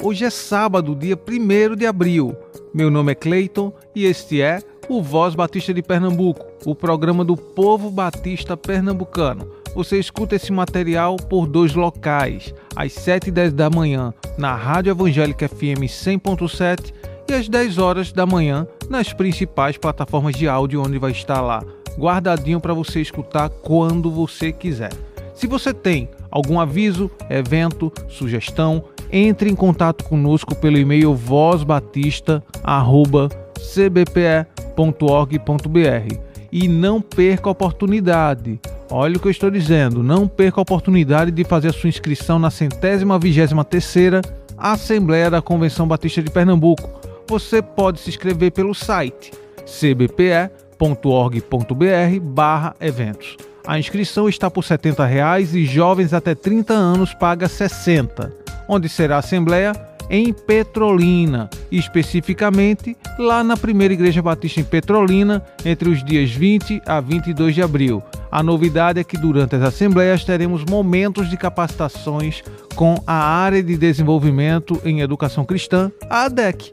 Hoje é sábado, dia 1 de abril. Meu nome é Cleiton e este é o Voz Batista de Pernambuco, o programa do povo batista pernambucano. Você escuta esse material por dois locais, às 7 e 10 da manhã na Rádio Evangélica FM 100.7 e às 10 horas da manhã nas principais plataformas de áudio onde vai estar lá, guardadinho para você escutar quando você quiser. Se você tem algum aviso, evento, sugestão, entre em contato conosco pelo e-mail vozbatista@cbpe.org.br e não perca a oportunidade. Olha o que eu estou dizendo, não perca a oportunidade de fazer a sua inscrição na centésima vigésima terceira Assembleia da Convenção Batista de Pernambuco. Você pode se inscrever pelo site cbpe.org.br/eventos. A inscrição está por 70 reais e jovens até 30 anos paga 60 onde será a Assembleia em Petrolina, especificamente lá na Primeira Igreja Batista em Petrolina, entre os dias 20 a 22 de abril. A novidade é que durante as assembleias teremos momentos de capacitações com a área de desenvolvimento em educação cristã, a ADEC.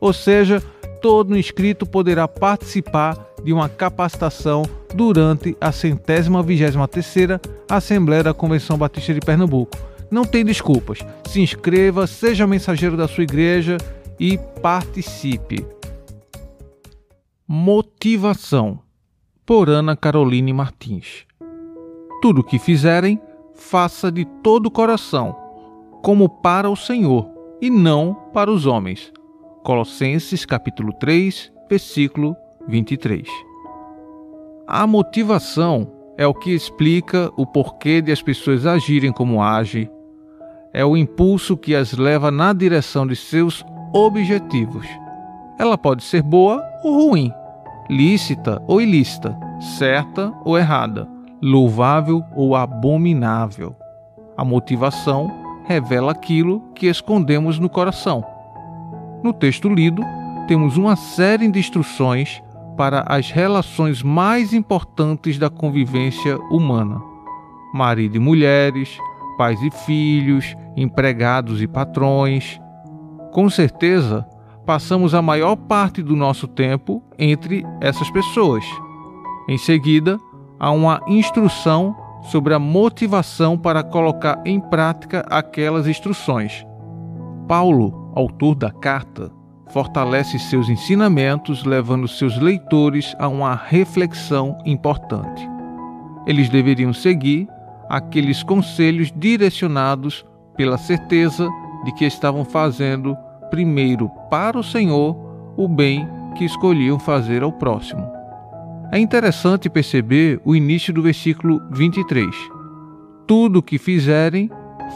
Ou seja, todo inscrito poderá participar de uma capacitação durante a centésima vigésima terceira Assembleia da Convenção Batista de Pernambuco. Não tem desculpas. Se inscreva, seja mensageiro da sua igreja e participe. Motivação por Ana Caroline Martins. Tudo o que fizerem, faça de todo o coração, como para o Senhor e não para os homens. Colossenses capítulo 3, versículo 23. A motivação é o que explica o porquê de as pessoas agirem como agem, é o impulso que as leva na direção de seus objetivos. Ela pode ser boa ou ruim, lícita ou ilícita, certa ou errada, louvável ou abominável. A motivação revela aquilo que escondemos no coração. No texto lido, temos uma série de instruções para as relações mais importantes da convivência humana: marido e mulheres, pais e filhos, empregados e patrões. Com certeza, passamos a maior parte do nosso tempo entre essas pessoas. Em seguida, há uma instrução sobre a motivação para colocar em prática aquelas instruções. Paulo, autor da carta, fortalece seus ensinamentos, levando seus leitores a uma reflexão importante. Eles deveriam seguir aqueles conselhos direcionados pela certeza de que estavam fazendo primeiro para o Senhor o bem que escolhiam fazer ao próximo. É interessante perceber o início do versículo 23. Tudo o que fizerem,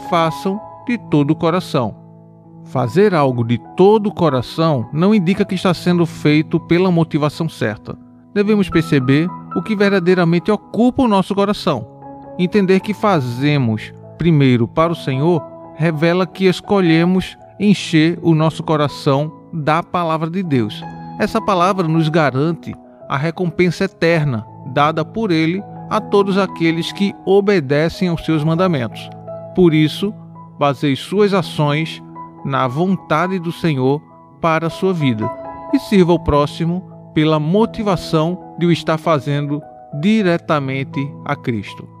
façam de todo o coração. Fazer algo de todo o coração não indica que está sendo feito pela motivação certa. Devemos perceber o que verdadeiramente ocupa o nosso coração Entender que fazemos primeiro para o Senhor revela que escolhemos encher o nosso coração da palavra de Deus. Essa palavra nos garante a recompensa eterna dada por Ele a todos aqueles que obedecem aos seus mandamentos. Por isso, baseie suas ações na vontade do Senhor para a sua vida e sirva o próximo pela motivação de o estar fazendo diretamente a Cristo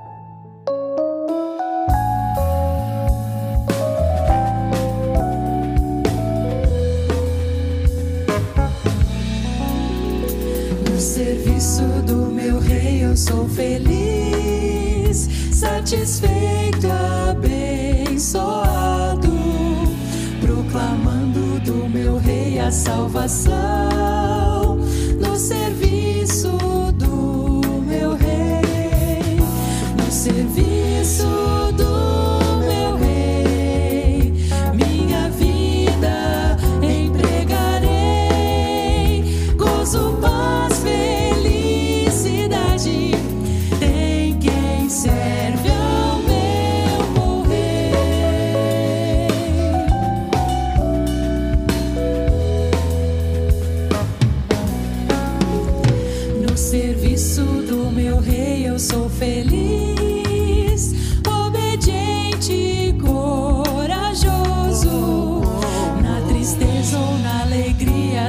Serviço do meu rei eu sou feliz, satisfeito, abençoado, proclamando salvação no serviço do meu rei, no serviço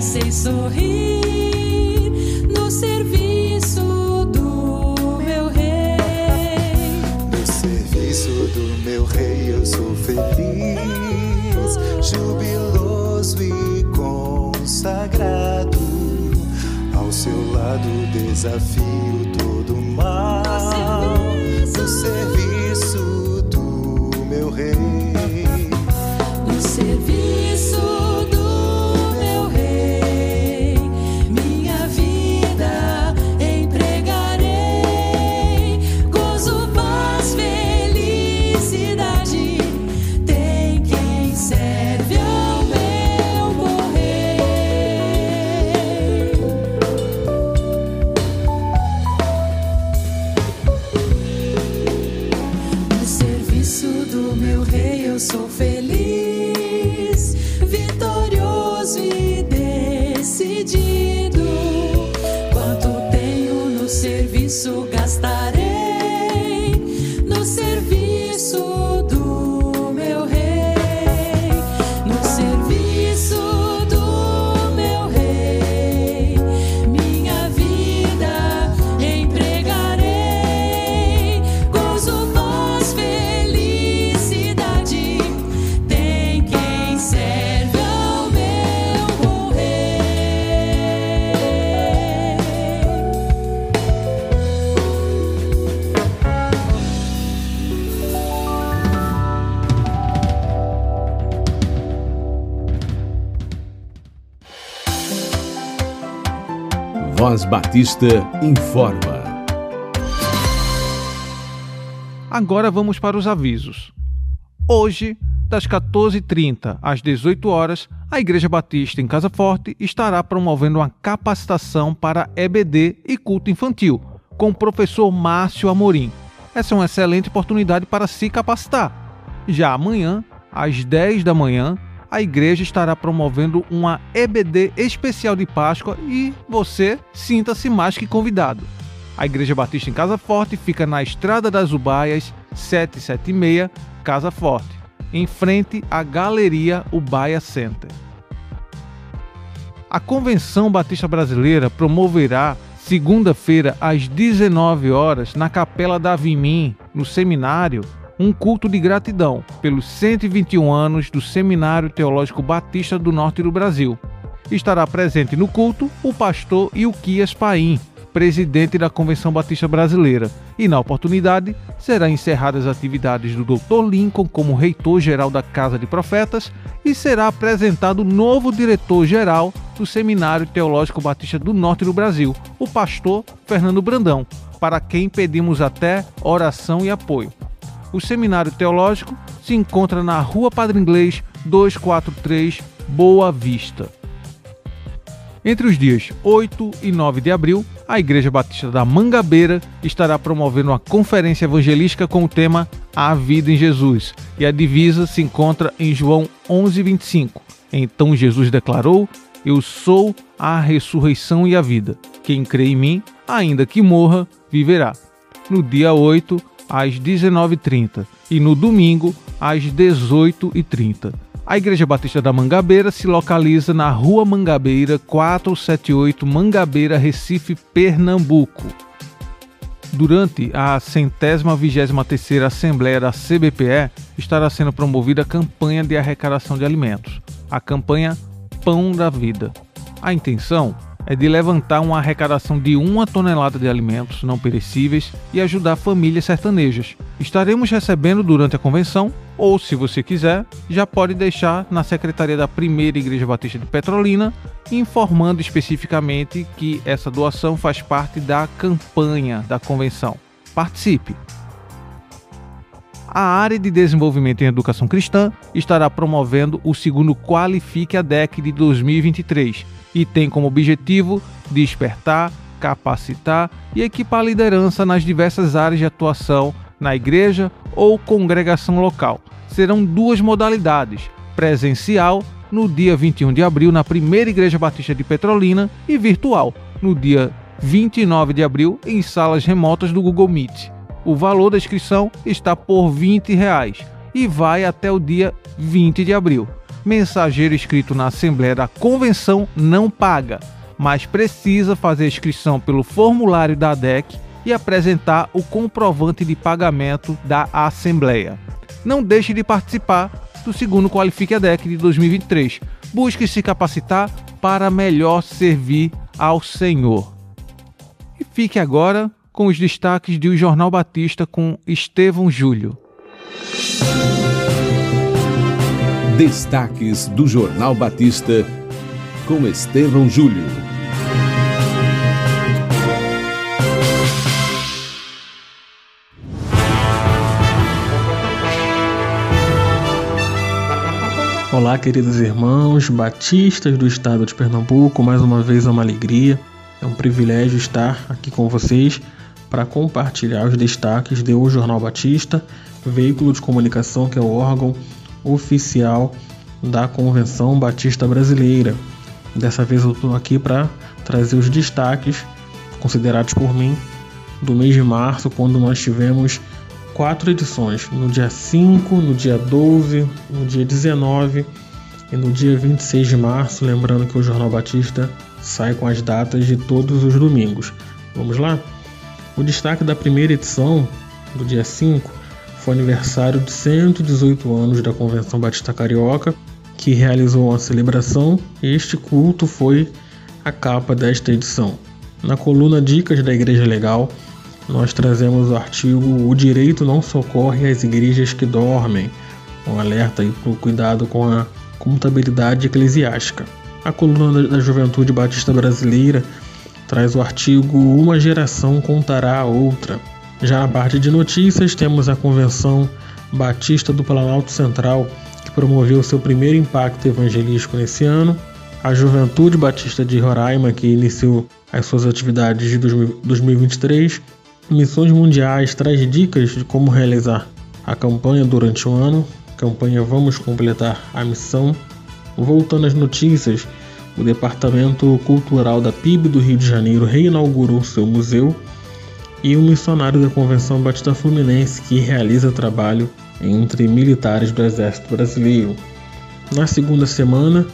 sei sorrir. No serviço do meu rei. No serviço do meu rei eu sou feliz, jubiloso e consagrado. Ao seu lado desafio todo mal. No serviço do meu rei. No serviço Batista informa. Agora vamos para os avisos. Hoje, das 14h30 às 18 horas, a Igreja Batista em Casa Forte estará promovendo uma capacitação para EBD e culto infantil, com o professor Márcio Amorim. Essa é uma excelente oportunidade para se capacitar. Já amanhã, às 10 da manhã, a igreja estará promovendo uma EBD especial de Páscoa e você sinta-se mais que convidado. A Igreja Batista em Casa Forte fica na Estrada das Ubaias, 776, Casa Forte, em frente à Galeria Ubaia Center. A Convenção Batista Brasileira promoverá segunda-feira às 19 horas na Capela da Vimim, no seminário, um culto de gratidão pelos 121 anos do Seminário Teológico Batista do Norte do Brasil. Estará presente no culto o pastor Ilquias Paim, presidente da Convenção Batista Brasileira, e na oportunidade serão encerradas as atividades do Dr. Lincoln como reitor-geral da Casa de Profetas e será apresentado o novo diretor-geral do Seminário Teológico Batista do Norte do Brasil, o pastor Fernando Brandão, para quem pedimos até oração e apoio. O Seminário Teológico se encontra na Rua Padre Inglês 243, Boa Vista. Entre os dias 8 e 9 de abril, a Igreja Batista da Mangabeira estará promovendo uma conferência evangelística com o tema A Vida em Jesus, e a divisa se encontra em João 11:25. Então Jesus declarou: Eu sou a ressurreição e a vida. Quem crê em mim, ainda que morra, viverá. No dia 8, às 19h30 e no domingo, às 18h30. A Igreja Batista da Mangabeira se localiza na Rua Mangabeira 478, Mangabeira, Recife, Pernambuco. Durante a centésima vigésima terceira Assembleia da CBPE, estará sendo promovida a campanha de arrecadação de alimentos, a campanha Pão da Vida. A intenção é de levantar uma arrecadação de uma tonelada de alimentos não perecíveis e ajudar famílias sertanejas. Estaremos recebendo durante a convenção, ou se você quiser, já pode deixar na secretaria da Primeira Igreja Batista de Petrolina, informando especificamente que essa doação faz parte da campanha da convenção. Participe! a área de desenvolvimento em educação cristã estará promovendo o segundo Qualifique a DEC de 2023 e tem como objetivo despertar, capacitar e equipar a liderança nas diversas áreas de atuação na igreja ou congregação local. Serão duas modalidades: presencial no dia 21 de abril na Primeira Igreja Batista de Petrolina e virtual no dia 29 de abril em salas remotas do Google Meet. O valor da inscrição está por 20 reais e vai até o dia 20 de abril. Mensageiro inscrito na Assembleia da Convenção não paga, mas precisa fazer inscrição pelo formulário da DEC e apresentar o comprovante de pagamento da Assembleia. Não deixe de participar do segundo Qualifique a DEC de 2023. Busque se capacitar para melhor servir ao Senhor. E fique agora com os destaques de O Jornal Batista com Estevão Júlio. Destaques do Jornal Batista com Estevão Júlio. Olá, queridos irmãos batistas do estado de Pernambuco, mais uma vez é uma alegria, é um privilégio estar aqui com vocês para compartilhar os destaques do Jornal Batista, veículo de comunicação que é o órgão oficial da Convenção Batista Brasileira. Dessa vez eu estou aqui para trazer os destaques considerados por mim do mês de março, quando nós tivemos quatro edições, no dia 5, no dia 12, no dia 19 e no dia 26 de março, lembrando que o Jornal Batista sai com as datas de todos os domingos. Vamos lá? O destaque da primeira edição, do dia 5, foi aniversário de 118 anos da Convenção Batista Carioca, que realizou uma celebração e este culto foi a capa desta edição. Na coluna Dicas da Igreja Legal, nós trazemos o artigo O Direito Não Socorre às Igrejas que Dormem, um alerta para o cuidado com a contabilidade eclesiástica. A coluna da Juventude Batista Brasileira traz o artigo Uma Geração Contará a Outra. Já na parte de notícias, temos a Convenção Batista do Planalto Central, que promoveu seu primeiro impacto evangelístico nesse ano, a Juventude Batista de Roraima, que iniciou as suas atividades de 2023, Missões Mundiais traz dicas de como realizar a campanha durante o ano, campanha Vamos Completar a Missão. Voltando às notícias, o Departamento Cultural da PIB do Rio de Janeiro reinaugurou seu museu e um missionário da Convenção Batista Fluminense que realiza trabalho entre militares do Exército Brasileiro. Na segunda semana,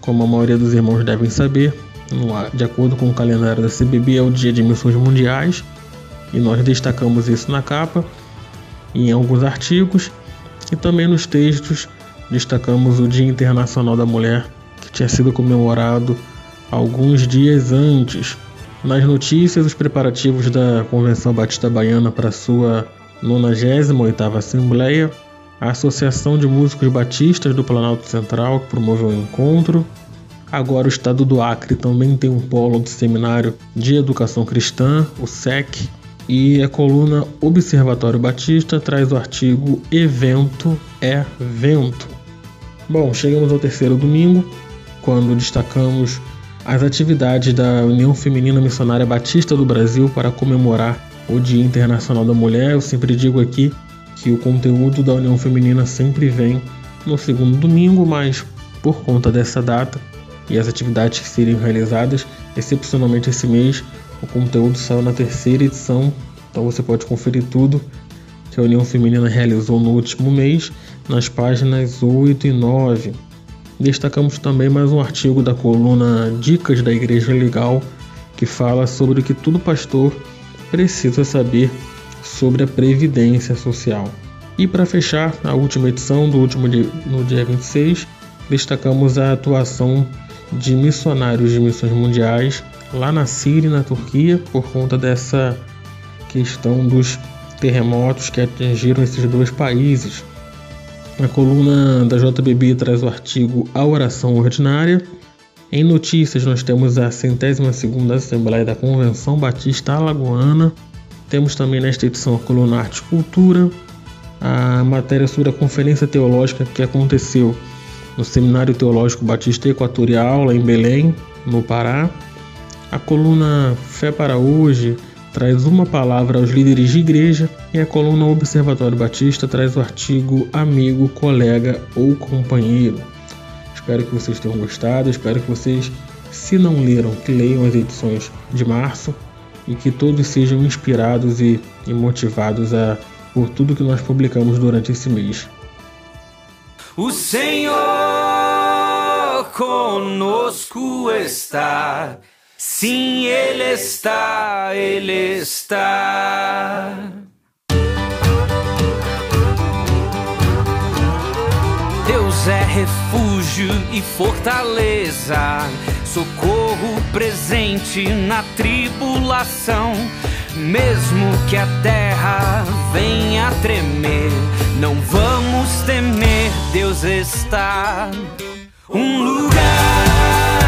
como a maioria dos irmãos devem saber, de acordo com o calendário da CBB, é o Dia de Missões Mundiais e nós destacamos isso na capa em alguns artigos e também nos textos destacamos o Dia Internacional da Mulher que tinha sido comemorado alguns dias antes. Nas notícias, os preparativos da Convenção Batista Baiana para sua 98ª Assembleia, a Associação de Músicos Batistas do Planalto Central, que promoveu o encontro. Agora o Estado do Acre também tem um polo do Seminário de Educação Cristã, o SEC, e a coluna Observatório Batista traz o artigo Evento é Vento. Bom, chegamos ao terceiro domingo, quando destacamos as atividades da União Feminina Missionária Batista do Brasil para comemorar o Dia Internacional da Mulher. Eu sempre digo aqui que o conteúdo da União Feminina sempre vem no segundo domingo, mas por conta dessa data e as atividades que seriam realizadas, excepcionalmente esse mês, o conteúdo saiu na terceira edição, então você pode conferir tudo que a União Feminina realizou no último mês nas páginas 8 e 9. Destacamos também mais um artigo da coluna Dicas da Igreja Legal, que fala sobre o que todo pastor precisa saber sobre a previdência social. E para fechar a última edição do último dia, no dia 26, destacamos a atuação de missionários de missões mundiais lá na Síria e na Turquia por conta dessa questão dos terremotos que atingiram esses dois países. A coluna da JBB traz o artigo A Oração Ordinária. Em notícias, nós temos a centésima segunda Assembleia da Convenção Batista Alagoana. Temos também nesta edição a coluna Arte e Cultura, a matéria sobre a conferência teológica que aconteceu no Seminário Teológico Batista Equatorial, lá em Belém, no Pará. A coluna Fé para Hoje traz uma palavra aos líderes de igreja e a coluna Observatório Batista traz o artigo Amigo, Colega ou Companheiro. Espero que vocês tenham gostado, espero que vocês, se não leram, que leiam as edições de março e que todos sejam inspirados e, e motivados a, por tudo que nós publicamos durante esse mês. O Senhor conosco está. Sim, Ele está, Ele está. Deus é refúgio e fortaleza, socorro presente na tribulação. Mesmo que a terra venha tremer, não vamos temer, Deus está. Um lugar,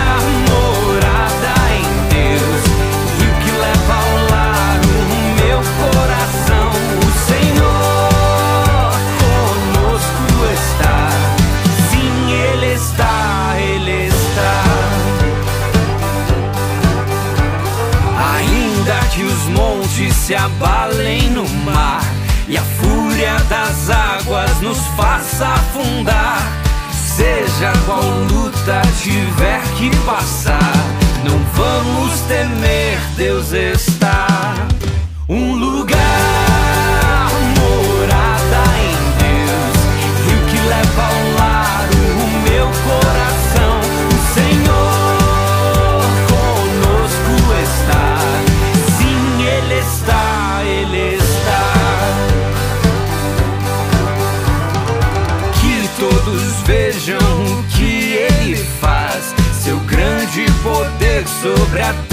se abalem no mar e a fúria das águas nos faça afundar. Seja qual luta tiver que passar, vamos temer, Deus está. Poder sobre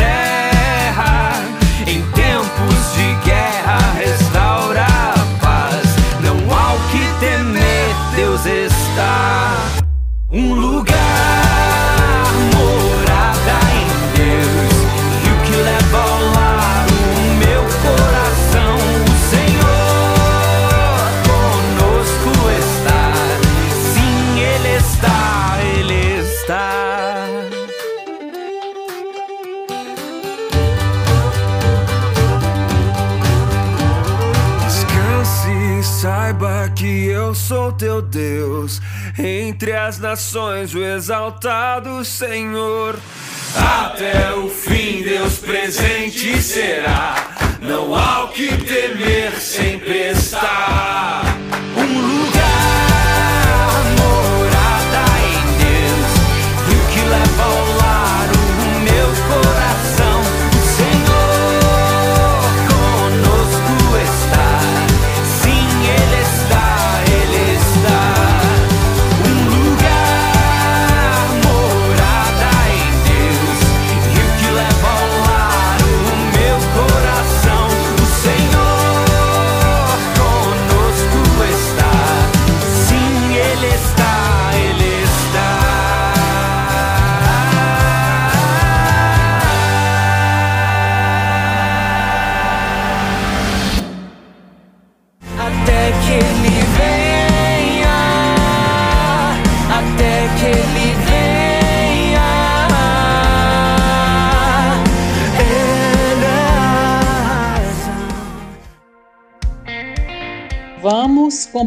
as nações, o exaltado Senhor. Até o fim, Deus presente será.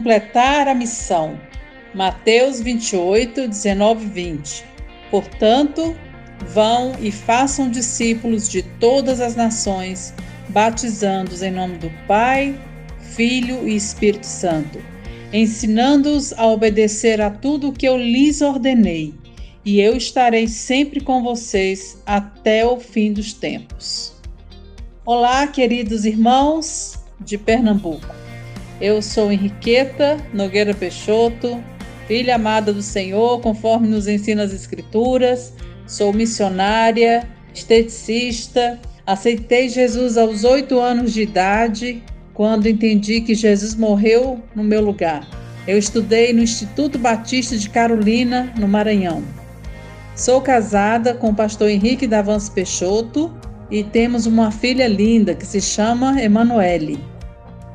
Completar a missão. Mateus 28, 19 e 20. Portanto, vão e façam discípulos de todas as nações, batizando-os em nome do Pai, Filho e Espírito Santo, ensinando-os a obedecer a tudo o que eu lhes ordenei, e eu estarei sempre com vocês até o fim dos tempos. Olá, queridos irmãos de Pernambuco. Eu sou Henriqueta Nogueira Peixoto, filha amada do Senhor, conforme nos ensina as Escrituras. sou missionária, esteticista. Aceitei Jesus aos oito anos de idade, quando entendi que Jesus morreu no meu lugar. Eu estudei no Instituto Batista de Carolina, no Maranhão. Sou casada com o pastor Henrique Davans Peixoto e temos uma filha linda que se chama Emanuele.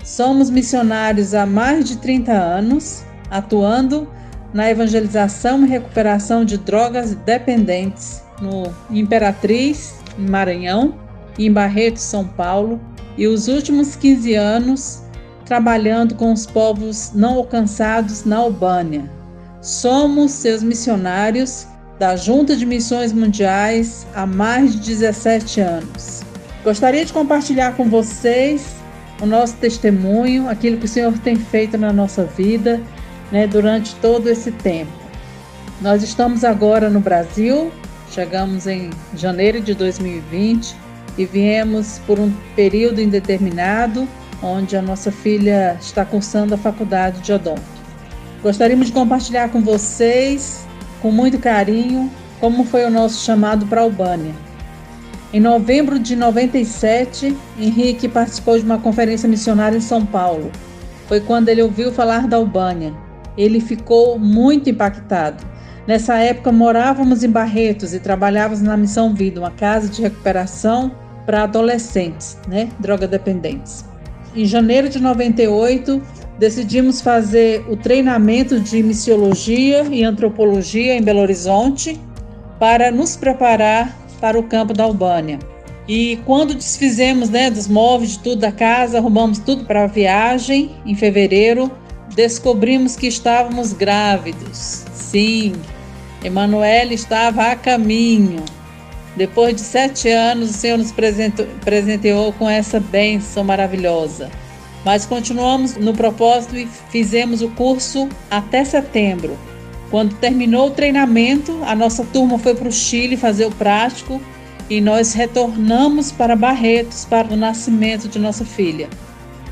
Somos missionários há mais de 30 anos, atuando na evangelização e recuperação de drogas dependentes no Imperatriz, em Maranhão, e em Barreto, São Paulo, e os últimos 15 anos trabalhando com os povos não alcançados na Albânia. Somos seus missionários da Junta de Missões Mundiais há mais de 17 anos. Gostaria de compartilhar com vocês o nosso testemunho, aquilo que o Senhor tem feito na nossa vida né, durante todo esse tempo. Nós estamos agora no Brasil, chegamos em janeiro de 2020 e viemos por um período indeterminado, onde a nossa filha está cursando a faculdade de odonto. Gostaríamos de compartilhar com vocês com muito carinho como foi o nosso chamado para a Albânia. Em novembro de 97, Henrique participou de uma conferência missionária em São Paulo. Foi quando ele ouviu falar da Albânia. Ele ficou muito impactado. Nessa época morávamos em Barretos e trabalhávamos na Missão Vida, uma casa de recuperação para adolescentes, né, droga dependentes. Em janeiro de 98, decidimos fazer o treinamento de missiologia e antropologia em Belo Horizonte para nos preparar para o campo da Albânia. E quando desfizemos né, dos móveis, de tudo da casa, arrumamos tudo para a viagem, em fevereiro, descobrimos que estávamos grávidos. Sim, Emanuele estava a caminho. Depois de sete anos, o Senhor nos presenteou com essa bênção maravilhosa. Mas continuamos no propósito e fizemos o curso até setembro. Quando terminou o treinamento, a nossa turma foi para o Chile fazer o prático e nós retornamos para Barretos para o nascimento de nossa filha.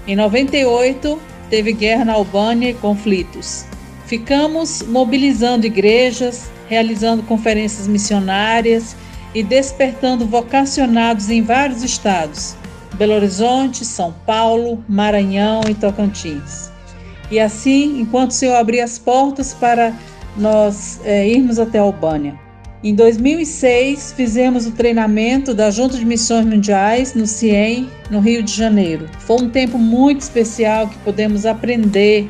Em 98, teve guerra na Albânia e conflitos. Ficamos mobilizando igrejas, realizando conferências missionárias e despertando vocacionados em vários estados. Belo Horizonte, São Paulo, Maranhão e Tocantins. E assim, enquanto o Senhor abria as portas para nós é, irmos até a Albânia. Em 2006, fizemos o treinamento da Junta de Missões Mundiais no CIEM, no Rio de Janeiro. Foi um tempo muito especial que podemos aprender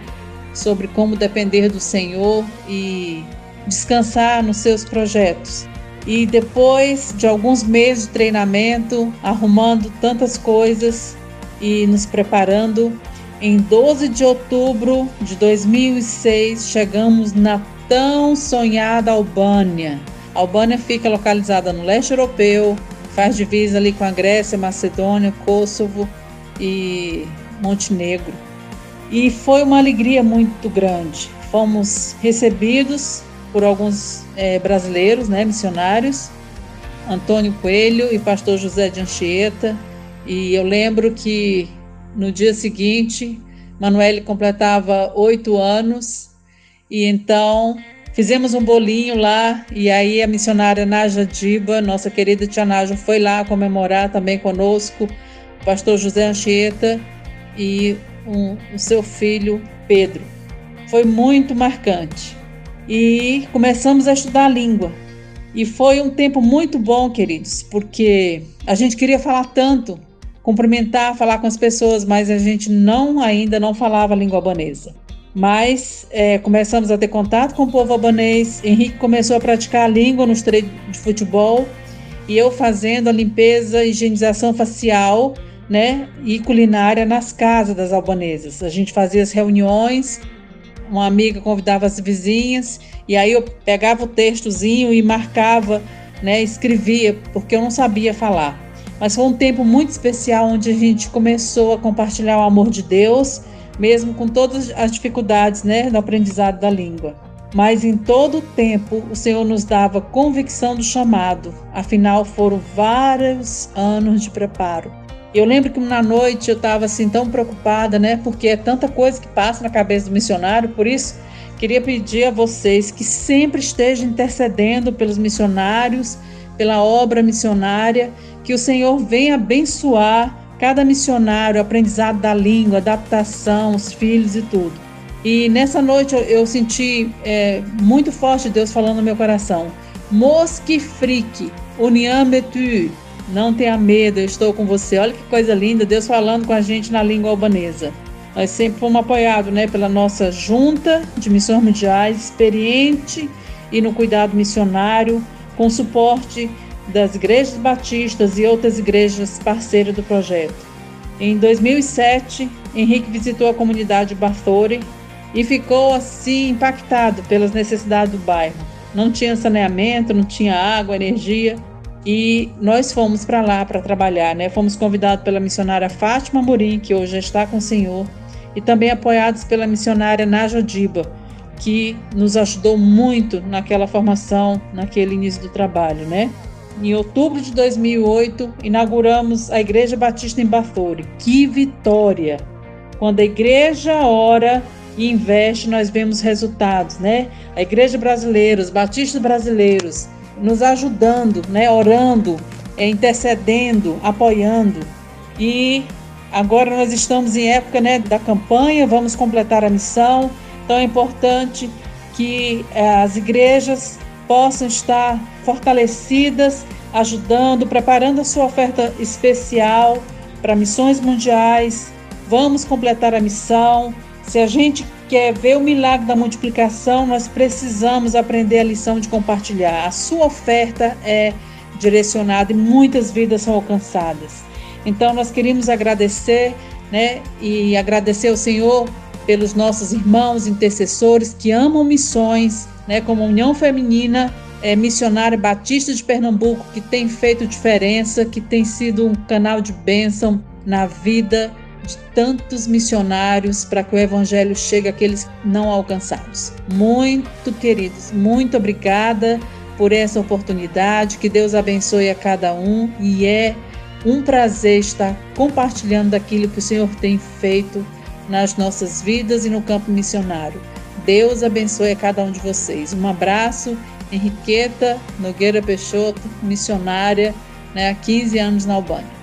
sobre como depender do Senhor e descansar nos seus projetos. E depois de alguns meses de treinamento, arrumando tantas coisas e nos preparando, em 12 de outubro de 2006 chegamos na tão sonhada Albânia. A Albânia fica localizada no leste europeu, faz divisa ali com a Grécia, Macedônia, Kosovo e Montenegro. E foi uma alegria muito grande. Fomos recebidos por alguns é, brasileiros, né, missionários, Antônio Coelho e pastor José de Anchieta. E eu lembro que no dia seguinte, Manuele completava oito anos e então fizemos um bolinho lá e aí a missionária Naja Diba, nossa querida tia Naja, foi lá comemorar também conosco, o pastor José Anchieta e um, o seu filho Pedro. Foi muito marcante e começamos a estudar a língua. E foi um tempo muito bom, queridos, porque a gente queria falar tanto, cumprimentar, falar com as pessoas, mas a gente não ainda não falava a língua albanesa. Mas é, começamos a ter contato com o povo albanês. Henrique começou a praticar a língua nos treinos de futebol e eu fazendo a limpeza higienização facial né, e culinária nas casas das albanesas. A gente fazia as reuniões uma amiga convidava as vizinhas e aí eu pegava o textozinho e marcava, né, escrevia, porque eu não sabia falar. Mas foi um tempo muito especial onde a gente começou a compartilhar o amor de Deus, mesmo com todas as dificuldades, né, do aprendizado da língua. Mas em todo o tempo o Senhor nos dava convicção do chamado, afinal foram vários anos de preparo. Eu lembro que na noite eu estava assim tão preocupada, né? Porque é tanta coisa que passa na cabeça do missionário, por isso que Queria pedir a vocês que sempre estejam intercedendo pelos missionários, pela obra missionária, que o Senhor venha abençoar cada missionário, aprendizado da língua, adaptação, os filhos e tudo. E nessa noite eu, eu senti é, muito forte Deus falando no meu coração. Mosque frique, uniam tu. Não tenha medo, eu estou com você. Olha que coisa linda, Deus falando com a gente na língua albanesa. Nós sempre fomos apoiados né, pela nossa junta de missões mundiais, experiente e no cuidado missionário, com suporte das igrejas batistas e outras igrejas parceiras do projeto. Em 2007, Henrique visitou a comunidade Bathore e ficou assim impactado pelas necessidades do bairro. Não tinha saneamento, não tinha água, energia e nós fomos para lá para trabalhar, né? Fomos convidados pela missionária Fátima Morim, que hoje está com o Senhor, e também apoiados pela missionária Najodiba, que nos ajudou muito naquela formação, naquele início do trabalho, né? Em outubro de 2008, inauguramos a Igreja Batista em Bathore. Que vitória! Quando a igreja ora e investe, nós vemos resultados, né? A igreja brasileira, os batistas brasileiros, nos ajudando, né? Orando, intercedendo, apoiando. E Agora nós estamos em época né, da campanha, vamos completar a missão, então é importante que eh, as igrejas possam estar fortalecidas, ajudando, preparando a sua oferta especial para missões mundiais. Vamos completar a missão. Se a gente quer ver o milagre da multiplicação, nós precisamos aprender a lição de compartilhar. A sua oferta é direcionada e muitas vidas são alcançadas. Então nós queríamos agradecer, né, e agradecer ao Senhor pelos nossos irmãos intercessores que amam missões, né, como a União Feminina é, Missionária Batista de Pernambuco, que tem feito diferença, que tem sido um canal de bênção na vida de tantos missionários para que o evangelho chegue àqueles não alcançados. Muito queridos, muito obrigada por essa oportunidade, que Deus abençoe a cada um e é um prazer estar compartilhando daquilo que o Senhor tem feito nas nossas vidas e no campo missionário. Deus abençoe a cada um de vocês. Um abraço, Henriqueta Nogueira Peixoto, missionária né, há 15 anos na Albânia.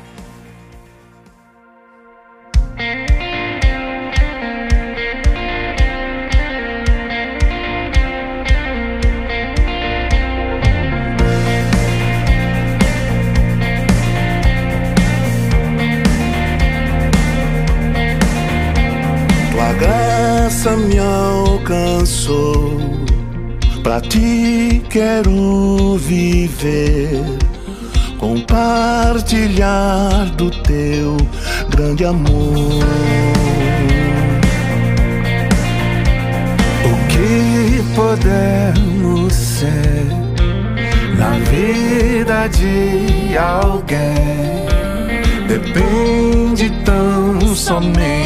Pra ti quero viver, compartilhar do teu grande amor. O que podemos ser na vida de alguém depende tão somente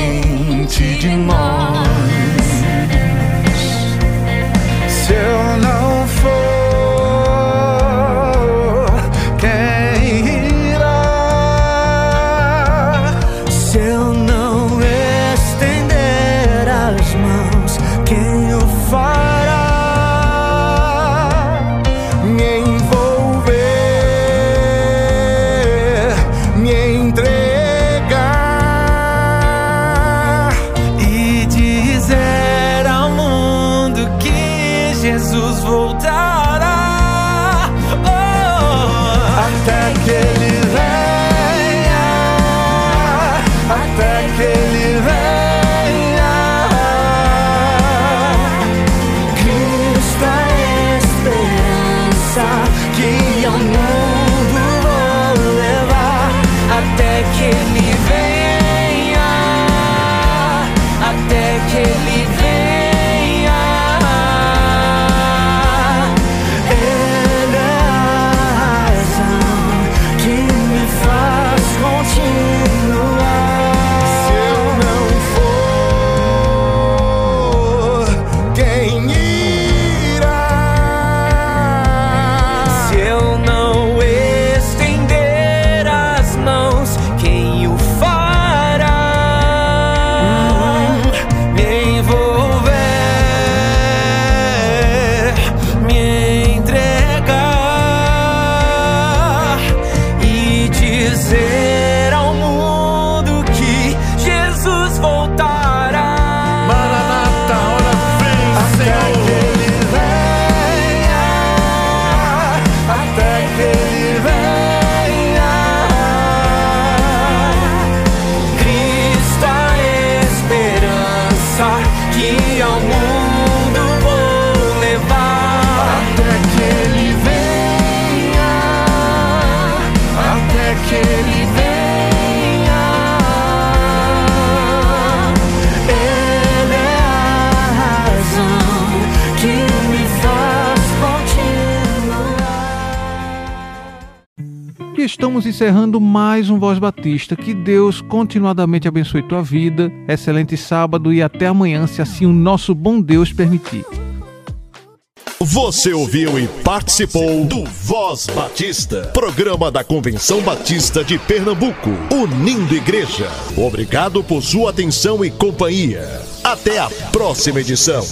estamos encerrando mais um Voz Batista. Que Deus continuadamente abençoe tua vida. Excelente sábado e até amanhã, se assim o nosso bom Deus permitir. Você ouviu e participou do Voz Batista, programa da Convenção Batista de Pernambuco, unindo igreja. Obrigado por sua atenção e companhia. Até a próxima edição.